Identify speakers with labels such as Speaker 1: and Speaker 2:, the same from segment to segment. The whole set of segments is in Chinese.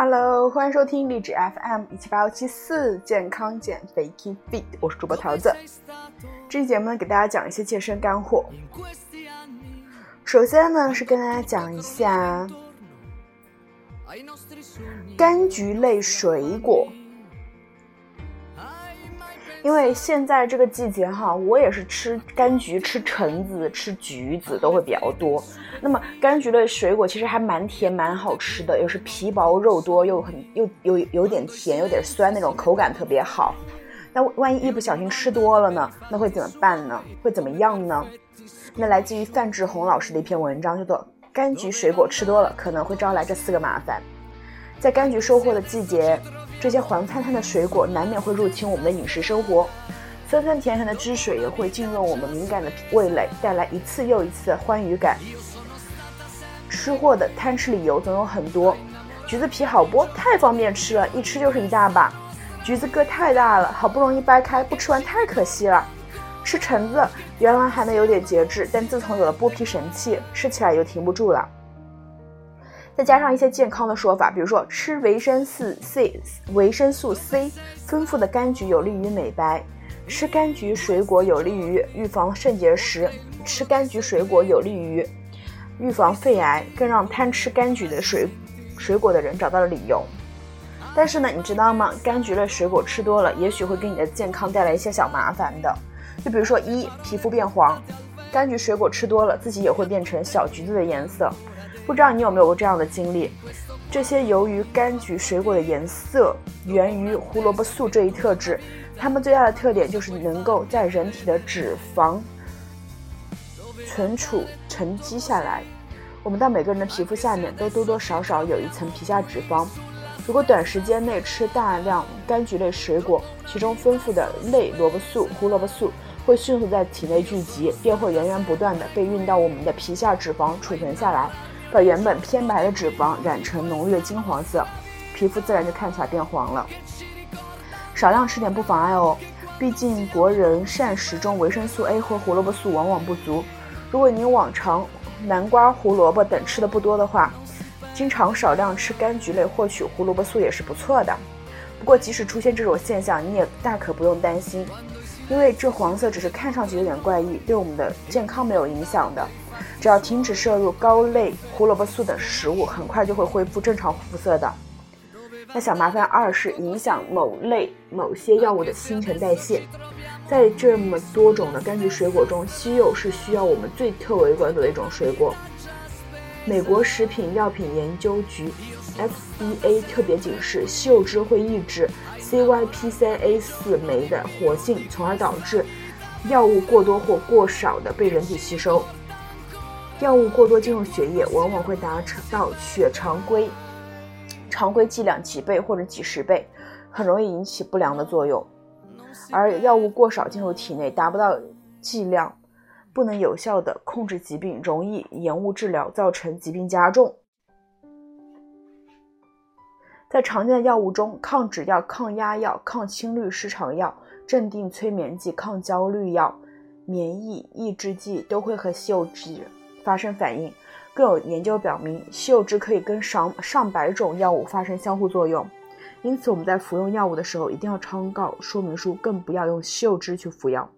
Speaker 1: Hello，欢迎收听励志 FM 一七八幺七四健康减肥 Keep Fit，我是主播桃子。这期节目呢，给大家讲一些健身干货。首先呢，是跟大家讲一下柑橘类水果。因为现在这个季节哈，我也是吃柑橘、吃橙子、吃橘子都会比较多。那么柑橘类水果其实还蛮甜、蛮好吃的，又是皮薄肉多，又很又有有点甜、有点酸那种，口感特别好。那万一一不小心吃多了呢？那会怎么办呢？会怎么样呢？那来自于范志红老师的一篇文章，叫做《柑橘水果吃多了可能会招来这四个麻烦》。在柑橘收获的季节。这些黄灿灿的水果难免会入侵我们的饮食生活，酸酸甜甜的汁水也会进入我们敏感的味蕾，带来一次又一次的欢愉感。吃货的贪吃理由总有很多：橘子皮好剥，太方便吃了，一吃就是一大把；橘子个太大了，好不容易掰开，不吃完太可惜了；吃橙子，原来还能有点节制，但自从有了剥皮神器，吃起来就停不住了。再加上一些健康的说法，比如说吃维生素 C，维生素 C 丰富的柑橘有利于美白；吃柑橘水果有利于预防肾结石；吃柑橘水果有利于预防肺癌，更让贪吃柑橘的水水果的人找到了理由。但是呢，你知道吗？柑橘类水果吃多了，也许会给你的健康带来一些小麻烦的。就比如说，一皮肤变黄，柑橘水果吃多了，自己也会变成小橘子的颜色。不知道你有没有过这样的经历？这些由于柑橘水果的颜色源于胡萝卜素这一特质，它们最大的特点就是能够在人体的脂肪存储沉积下来。我们到每个人的皮肤下面都多多少少有一层皮下脂肪。如果短时间内吃大量柑橘类水果，其中丰富的类萝卜素、胡萝卜素会迅速在体内聚集，便会源源不断的被运到我们的皮下脂肪储存下来。把原本偏白的脂肪染成浓郁的金黄色，皮肤自然就看起来变黄了。少量吃点不妨碍哦，毕竟国人膳食中维生素 A 和胡萝卜素往往不足。如果你往常南瓜、胡萝卜等吃的不多的话，经常少量吃柑橘类获取胡萝卜素也是不错的。不过即使出现这种现象，你也大可不用担心，因为这黄色只是看上去有点怪异，对我们的健康没有影响的。只要停止摄入高类胡萝卜素等食物，很快就会恢复正常肤色的。那小麻烦二是影响某类某些药物的新陈代谢。在这么多种的柑橘水果中，西柚是需要我们最特为关注的一种水果。美国食品药品研究局 （FDA） 特别警示，西柚汁会抑制 CYP3A4 酶的活性，从而导致药物过多或过少的被人体吸收。药物过多进入血液，往往会达到血常规常规剂量几倍或者几十倍，很容易引起不良的作用。而药物过少进入体内，达不到剂量，不能有效的控制疾病，容易延误治疗，造成疾病加重。在常见的药物中，抗脂药、抗压药、抗心律失常药、镇定催眠剂、抗焦虑药、免疫抑制剂都会和西柚汁。发生反应，更有研究表明，西柚汁可以跟上上百种药物发生相互作用。因此，我们在服用药物的时候，一定要抄告说明书，更不要用西柚汁去服药。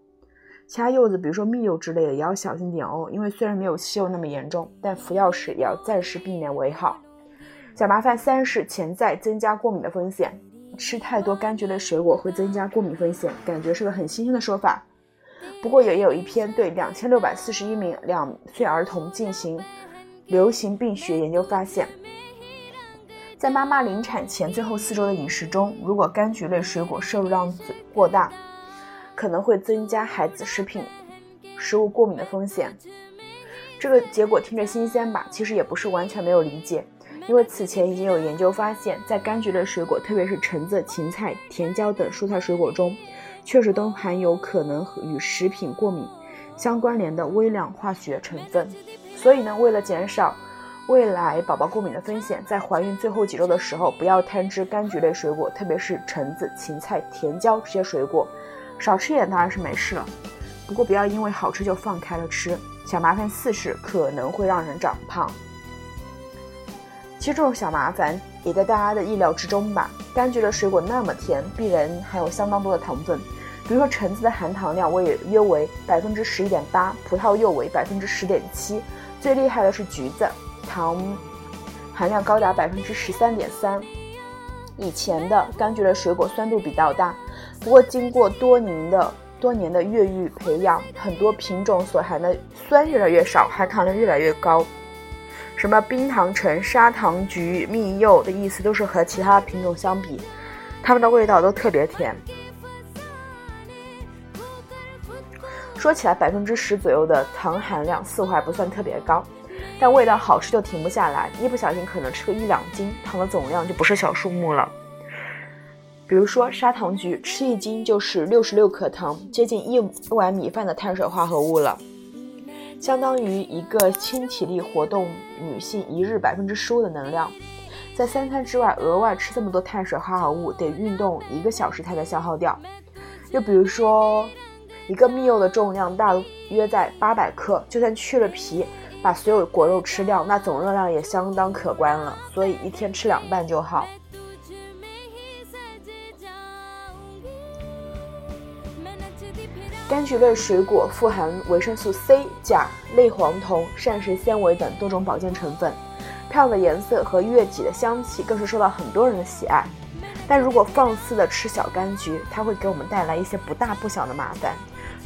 Speaker 1: 其他柚子，比如说蜜柚之类的，也要小心点哦。因为虽然没有西柚那么严重，但服药时也要暂时避免为好。小麻烦三是潜在增加过敏的风险，吃太多柑橘类水果会增加过敏风险，感觉是个很新鲜的说法。不过也有一篇对两千六百四十一名两岁儿童进行流行病学研究发现，在妈妈临产前最后四周的饮食中，如果柑橘类水果摄入量过大，可能会增加孩子食品食物过敏的风险。这个结果听着新鲜吧？其实也不是完全没有理解，因为此前已经有研究发现，在柑橘类水果，特别是橙子、芹菜、甜椒等蔬菜水果中。确实都含有可能与食品过敏相关联的微量化学成分，所以呢，为了减少未来宝宝过敏的风险，在怀孕最后几周的时候，不要贪吃柑橘类水果，特别是橙子、芹菜、甜椒这些水果，少吃一点当然是没事了，不过不要因为好吃就放开了吃。小麻烦四是可能会让人长胖。其实这种小麻烦也在大家的意料之中吧。柑橘类水果那么甜，必然含有相当多的糖分。比如说橙子的含糖量为约为百分之十一点八，葡萄柚为百分之十点七，最厉害的是橘子，糖含量高达百分之十三点三。以前的柑橘类水果酸度比较大，不过经过多年的多年的越育培养，很多品种所含的酸越来越少，含糖量越来越高。什么冰糖橙、砂糖橘、蜜柚的意思都是和其他品种相比，它们的味道都特别甜。说起来，百分之十左右的糖含量似乎还不算特别高，但味道好吃就停不下来，一不小心可能吃个一两斤，糖的总量就不是小数目了。比如说砂糖橘，吃一斤就是六十六克糖，接近一碗米饭的碳水化合物了。相当于一个轻体力活动女性一日百分之十五的能量，在三餐之外额外吃这么多碳水化合物，得运动一个小时才能消耗掉。就比如说，一个蜜柚的重量大约在八百克，就算去了皮，把所有果肉吃掉，那总热量也相当可观了。所以一天吃两半就好。柑橘类水果富含维生素 C、钾、类黄酮、膳食纤维等多种保健成分，漂亮的颜色和悦己的香气更是受到很多人的喜爱。但如果放肆的吃小柑橘，它会给我们带来一些不大不小的麻烦。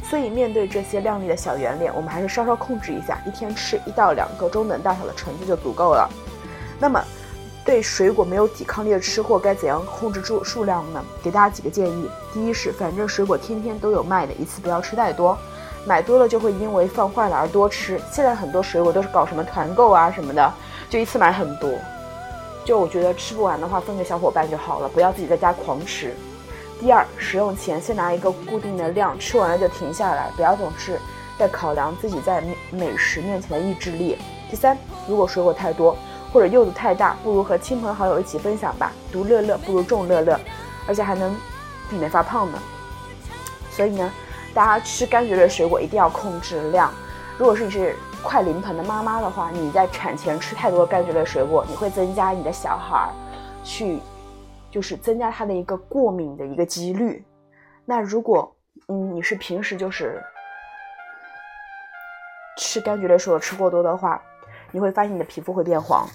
Speaker 1: 所以面对这些靓丽的小圆脸，我们还是稍稍控制一下，一天吃一到两个中等大小的橙子就足够了。那么，对水果没有抵抗力的吃货该怎样控制住数量呢？给大家几个建议：第一是，反正水果天天都有卖的，一次不要吃太多，买多了就会因为放坏了而多吃。现在很多水果都是搞什么团购啊什么的，就一次买很多。就我觉得吃不完的话，分给小伙伴就好了，不要自己在家狂吃。第二，使用前先拿一个固定的量，吃完了就停下来，不要总是在考量自己在美食面前的意志力。第三，如果水果太多，或者柚子太大，不如和亲朋好友一起分享吧。独乐乐不如众乐乐，而且还能避免发胖呢。所以呢，大家吃柑橘类水果一定要控制量。如果是你是快临盆的妈妈的话，你在产前吃太多柑橘类水果，你会增加你的小孩去，就是增加他的一个过敏的一个几率。那如果嗯你是平时就是吃柑橘类水果吃过多的话，你会发现你的皮肤会变黄。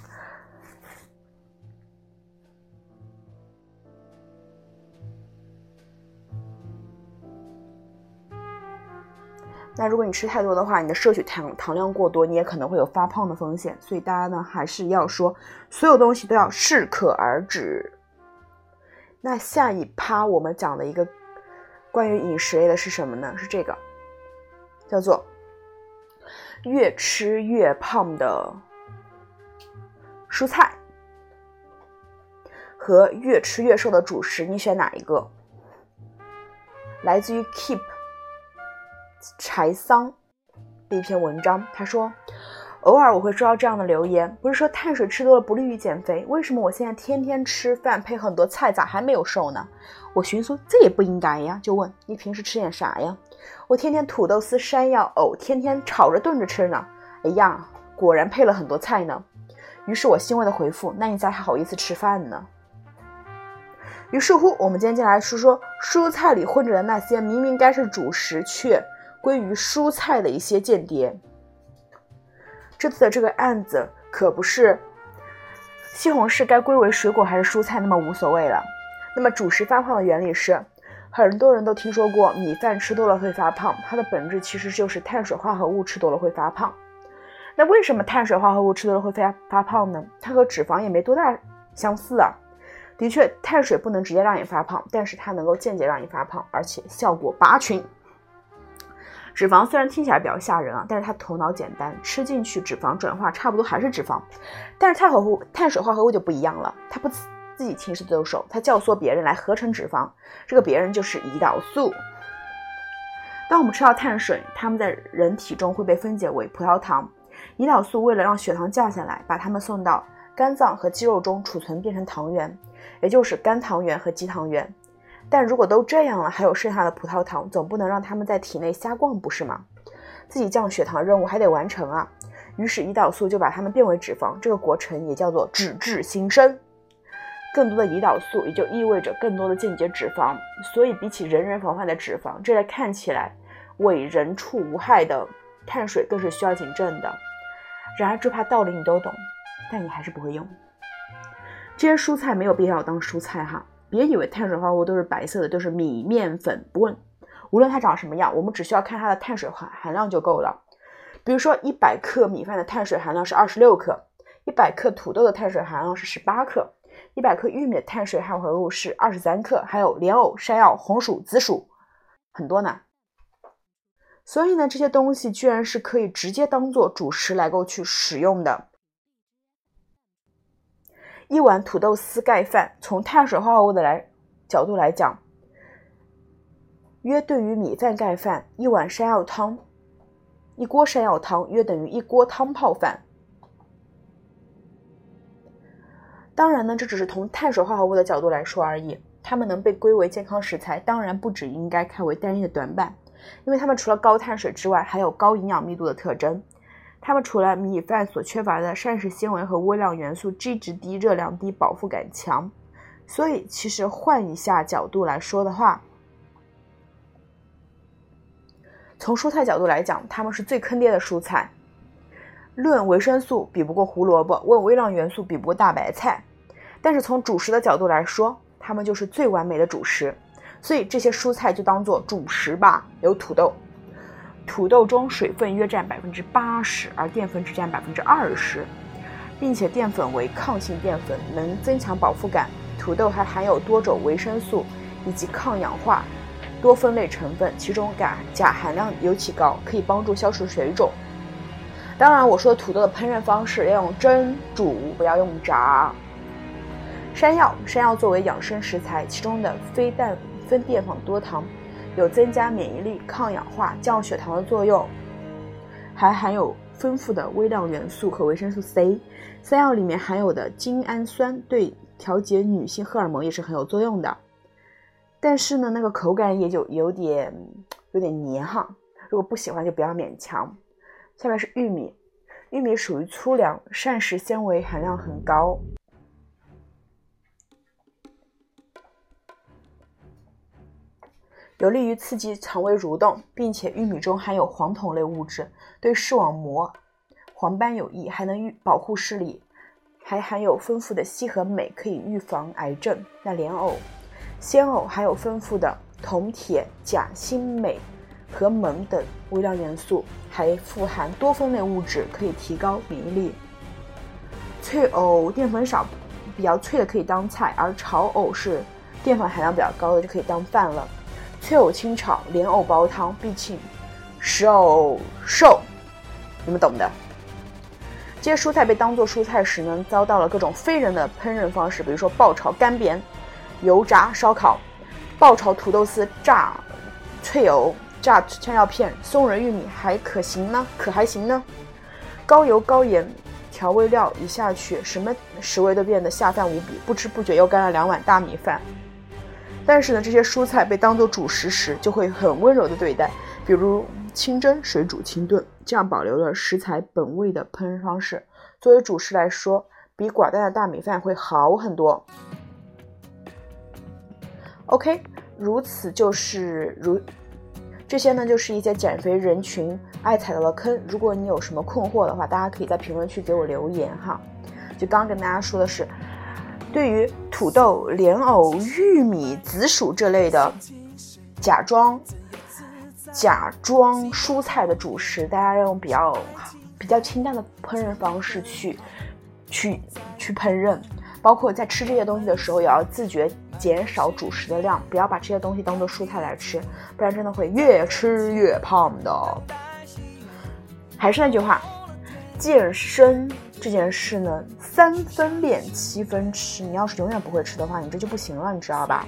Speaker 1: 那如果你吃太多的话，你的摄取糖糖量过多，你也可能会有发胖的风险。所以大家呢还是要说，所有东西都要适可而止。那下一趴我们讲的一个关于饮食类的是什么呢？是这个，叫做越吃越胖的蔬菜和越吃越瘦的主食，你选哪一个？来自于 Keep。柴桑的一篇文章，他说：“偶尔我会收到这样的留言，不是说碳水吃多了不利于减肥，为什么我现在天天吃饭配很多菜，咋还没有瘦呢？”我寻思这也不应该呀，就问你平时吃点啥呀？我天天土豆丝、山药、藕，天天炒着炖着吃呢。哎呀，果然配了很多菜呢。于是我欣慰的回复：“那你咋还好意思吃饭呢？”于是乎，我们今天就来说说蔬菜里混着的那些明明该是主食却。归于蔬菜的一些间谍。这次的这个案子可不是西红柿该归为水果还是蔬菜那么无所谓了。那么主食发胖的原理是，很多人都听说过米饭吃多了会发胖，它的本质其实就是碳水化合物吃多了会发胖。那为什么碳水化合物吃多了会发发胖呢？它和脂肪也没多大相似啊。的确，碳水不能直接让你发胖，但是它能够间接让你发胖，而且效果拔群。脂肪虽然听起来比较吓人啊，但是它头脑简单，吃进去脂肪转化差不多还是脂肪。但是碳合物、碳水化合物就不一样了，它不自己亲自动手，它教唆别人来合成脂肪，这个别人就是胰岛素。当我们吃到碳水，它们在人体中会被分解为葡萄糖，胰岛素为了让血糖降下来，把它们送到肝脏和肌肉中储存，变成糖原，也就是肝糖原和肌糖原。但如果都这样了，还有剩下的葡萄糖，总不能让他们在体内瞎逛，不是吗？自己降血糖任务还得完成啊。于是胰岛素就把它们变为脂肪，这个过程也叫做脂质新生。更多的胰岛素也就意味着更多的间接脂肪，所以比起人人防范的脂肪，这类看起来为人畜无害的碳水更是需要谨慎的。然而这怕道理你都懂，但你还是不会用。这些蔬菜没有必要当蔬菜哈，别以为碳水化合物都是白色的，都是米面粉。不问，无论它长什么样，我们只需要看它的碳水含含量就够了。比如说，一百克米饭的碳水含量是二十六克，一百克土豆的碳水含量是十八克。一百克玉米的碳水化合物是二十三克，还有莲藕、山药、红薯、紫薯，很多呢。所以呢，这些东西居然是可以直接当做主食来够去使用的。一碗土豆丝盖饭，从碳水化合物的来角度来讲，约对于米饭盖饭；一碗山药汤，一锅山药汤约等于一锅汤泡饭。当然呢，这只是从碳水化合物的角度来说而已。它们能被归为健康食材，当然不只应该看为单一的短板，因为它们除了高碳水之外，还有高营养密度的特征。它们除了米饭所缺乏的膳食纤维和微量元素，G 值低、热量低、饱腹感强。所以，其实换一下角度来说的话，从蔬菜角度来讲，它们是最坑爹的蔬菜。论维生素比不过胡萝卜，问微量元素比不过大白菜。但是从主食的角度来说，它们就是最完美的主食，所以这些蔬菜就当做主食吧。有土豆，土豆中水分约占百分之八十，而淀粉只占百分之二十，并且淀粉为抗性淀粉，能增强饱腹感。土豆还含有多种维生素以及抗氧化多酚类成分，其中钾钾含量尤其高，可以帮助消除水肿。当然，我说土豆的烹饪方式要用蒸、煮，不要用炸。山药，山药作为养生食材，其中的非氮分淀粉多糖，有增加免疫力、抗氧化、降血糖的作用，还含有丰富的微量元素和维生素 C。山药里面含有的精氨酸对调节女性荷尔蒙也是很有作用的。但是呢，那个口感也就有点有点黏哈，如果不喜欢就不要勉强。下面是玉米，玉米属于粗粮，膳食纤维含量很高。有利于刺激肠胃蠕动，并且玉米中含有黄酮类物质，对视网膜黄斑有益，还能预保护视力，还含有丰富的硒和镁，可以预防癌症。那莲藕、鲜藕含有丰富的铜、铁、钾、锌、镁和锰等微量元素，还富含多酚类物质，可以提高免疫力。脆藕淀粉少，比较脆的可以当菜，而炒藕是淀粉含量比较高的，就可以当饭了。脆藕清炒，莲藕煲汤，必请食藕瘦，你们懂的。这些蔬菜被当做蔬菜时呢，遭到了各种非人的烹饪方式，比如说爆炒、干煸、油炸、烧烤、爆炒土豆丝、炸脆藕、炸山药片、松仁玉米，还可行呢？可还行呢？高油高盐调味料一下去，什么食味都变得下饭无比，不知不觉又干了两碗大米饭。但是呢，这些蔬菜被当做主食时，就会很温柔的对待，比如清蒸、水煮、清炖，这样保留了食材本味的烹饪方式。作为主食来说，比寡淡的大米饭会好很多。OK，如此就是如这些呢，就是一些减肥人群爱踩到的坑。如果你有什么困惑的话，大家可以在评论区给我留言哈。就刚跟大家说的是。对于土豆、莲藕、玉米、紫薯这类的假装假装蔬菜的主食，大家要用比较比较清淡的烹饪方式去去去烹饪，包括在吃这些东西的时候，也要自觉减少主食的量，不要把这些东西当做蔬菜来吃，不然真的会越吃越胖的。还是那句话，健身。这件事呢，三分练，七分吃。你要是永远不会吃的话，你这就不行了，你知道吧？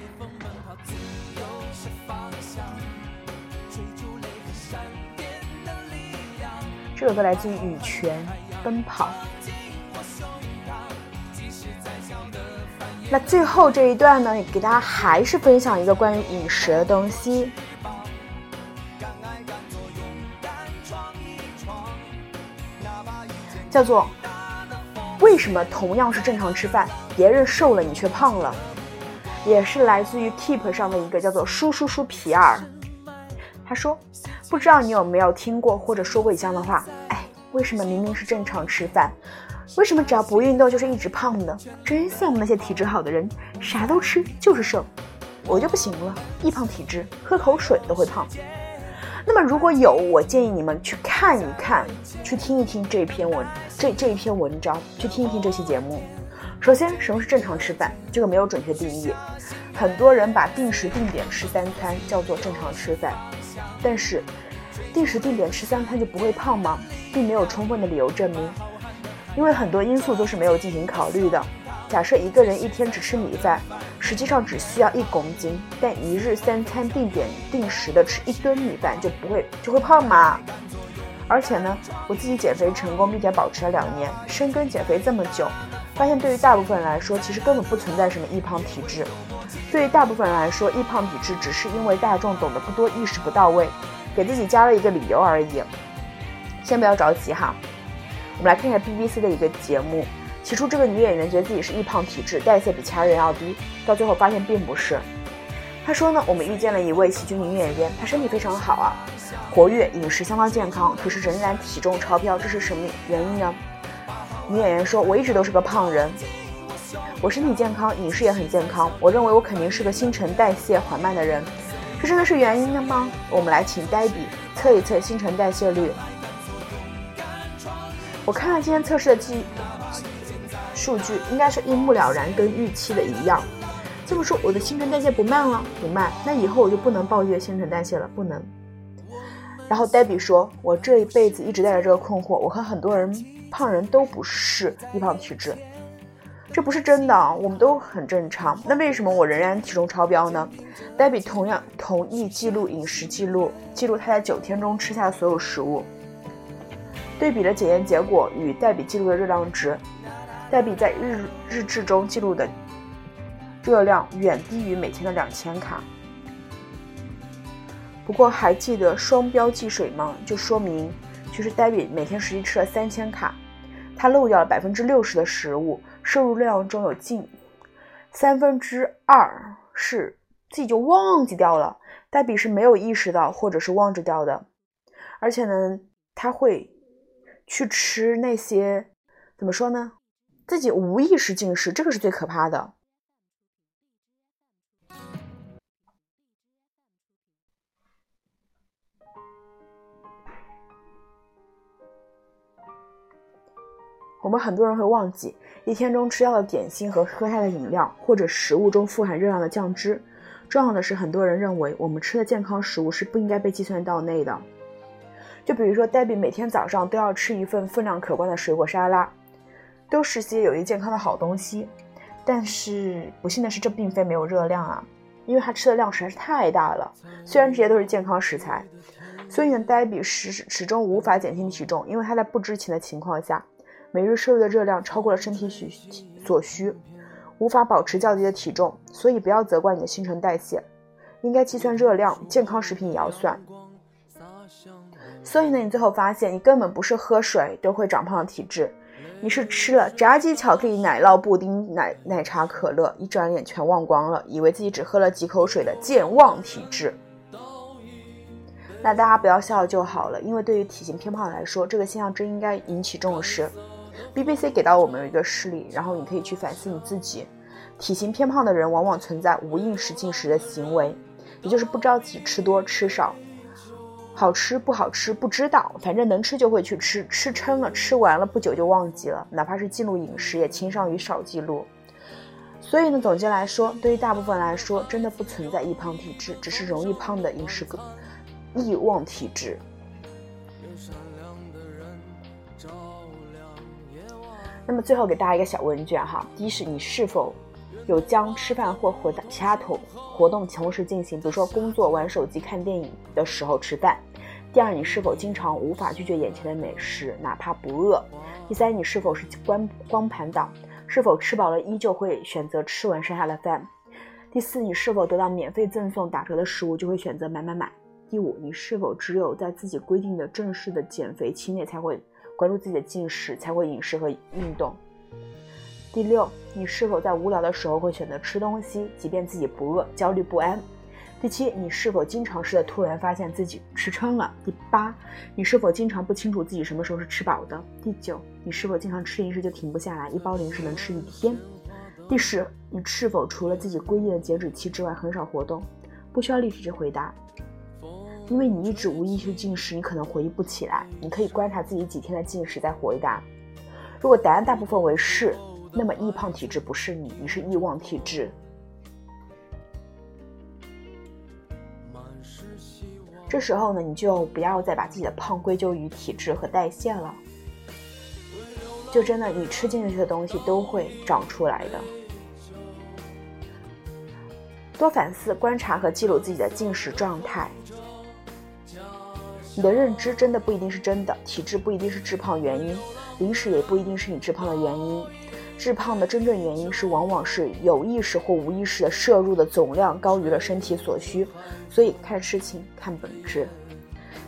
Speaker 1: 这首歌来自于羽泉，《奔跑》。那最后这一段呢，给大家还是分享一个关于饮食的东西。叫做为什么同样是正常吃饭，别人瘦了你却胖了？也是来自于 Keep 上的一个叫做舒舒舒皮尔。他说：“不知道你有没有听过或者说过以上的话？哎，为什么明明是正常吃饭，为什么只要不运动就是一直胖呢？真羡慕那些体质好的人，啥都吃就是瘦。我就不行了，易胖体质，喝口水都会胖。那么如果有，我建议你们去看一看，去听一听这篇文这这一篇文章，去听一听这期节目。首先，什么是正常吃饭？这个没有准确定义，很多人把定时定点吃三餐叫做正常吃饭。但是，定时定点吃三餐就不会胖吗？并没有充分的理由证明，因为很多因素都是没有进行考虑的。假设一个人一天只吃米饭，实际上只需要一公斤，但一日三餐定点定时的吃一吨米饭就不会就会胖吗？而且呢，我自己减肥成功并且保持了两年，深耕减肥这么久，发现对于大部分人来说，其实根本不存在什么易胖体质。对于大部分人来说，易胖体质只是因为大众懂得不多，意识不到位，给自己加了一个理由而已。先不要着急哈，我们来看一下 BBC 的一个节目。起初，这个女演员觉得自己是易胖体质，代谢比其他人要低，到最后发现并不是。她说呢，我们遇见了一位喜剧女演员，她身体非常好啊，活跃，饮食相当健康，可是仍然体重超标，这是什么原因呢？女演员说，我一直都是个胖人。我身体健康，饮食也很健康。我认为我肯定是个新陈代谢缓慢的人，这真的是原因的吗？我们来请黛比测一测新陈代谢率。我看了今天测试的记数据，应该是一目了然，跟预期的一样。这么说，我的新陈代谢不慢了？不慢。那以后我就不能抱怨新陈代谢了，不能。然后黛比说：“我这一辈子一直带着这个困惑，我和很多人胖人都不是易胖体质。”这不是真的，我们都很正常。那为什么我仍然体重超标呢？黛比同样同意记录饮食记录，记录他在九天中吃下的所有食物，对比了检验结果与黛比记录的热量值。黛比在日日志中记录的热量远低于每天的两千卡。不过还记得双标记水吗？就说明其实黛比每天实际吃了三千卡，她漏掉了百分之六十的食物。摄入量中有近三分之二是自己就忘记掉了，黛比是没有意识到或者是忘记掉的，而且呢，他会去吃那些怎么说呢？自己无意识进食，这个是最可怕的。我们很多人会忘记。一天中吃掉的点心和喝下的饮料，或者食物中富含热量的酱汁。重要的是，很多人认为我们吃的健康食物是不应该被计算到内的。就比如说黛比每天早上都要吃一份分量可观的水果沙拉，都是些有益健康的好东西。但是不幸的是，这并非没有热量啊，因为他吃的量实在是太大了。虽然这些都是健康食材，所以呢，黛比始始终无法减轻体重，因为他在不知情的情况下。每日摄入的热量超过了身体需所需，无法保持较低的体重，所以不要责怪你的新陈代谢，应该计算热量。健康食品也要算。所以呢，你最后发现你根本不是喝水都会长胖的体质，你是吃了炸鸡、巧克力、奶酪、布丁、奶奶茶、可乐，一转眼全忘光了，以为自己只喝了几口水的健忘体质。那大家不要笑就好了，因为对于体型偏胖来说，这个现象真应该引起重视。BBC 给到我们一个事例，然后你可以去反思你自己。体型偏胖的人往往存在无意识进食的行为，也就是不知道自己吃多吃少，好吃不好吃不知道，反正能吃就会去吃，吃撑了吃完了不久就忘记了，哪怕是记录饮食也倾向于少记录。所以呢，总结来说，对于大部分来说，真的不存在易胖体质，只是容易胖的饮食易忘体质。那么最后给大家一个小问卷哈，第一是你是否有将吃饭或活其他同活动同时进行，比如说工作、玩手机、看电影的时候吃饭；第二，你是否经常无法拒绝眼前的美食，哪怕不饿；第三，你是否是光光盘党，是否吃饱了依旧会选择吃完剩下的饭；第四，你是否得到免费赠送、打折的食物就会选择买买买；第五，你是否只有在自己规定的正式的减肥期内才会。关注自己的进食，才会饮食和运动。第六，你是否在无聊的时候会选择吃东西，即便自己不饿，焦虑不安？第七，你是否经常是在突然发现自己吃撑了？第八，你是否经常不清楚自己什么时候是吃饱的？第九，你是否经常吃零食就停不下来，一包零食能吃一天？第十，你是否除了自己规定的减脂期之外很少活动？不需要立即去回答，因为你一直无意识进食，你可能回忆不起来。你可以观察自己几天的进食再回答。如果答案大部分为是。那么易胖体质不是你，你是易忘体质。这时候呢，你就不要再把自己的胖归咎于体质和代谢了，就真的你吃进去的东西都会长出来的。多反思、观察和记录自己的进食状态。你的认知真的不一定是真的，体质不一定是致胖原因，零食也不一定是你致胖的原因。致胖的真正原因是，往往是有意识或无意识的摄入的总量高于了身体所需，所以看事情看本质。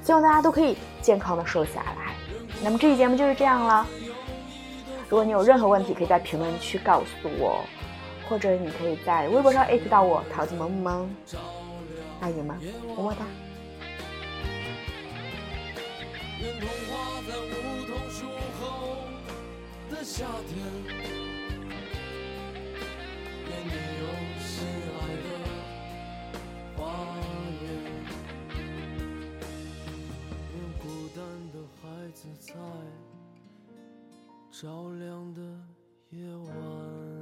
Speaker 1: 希望大家都可以健康的瘦下来。那么这期节目就是这样了。如果你有任何问题，可以在评论区告诉我，或者你可以在微博上艾特到我桃子萌萌。爱你们，么么哒。夏天。在照亮的夜晚。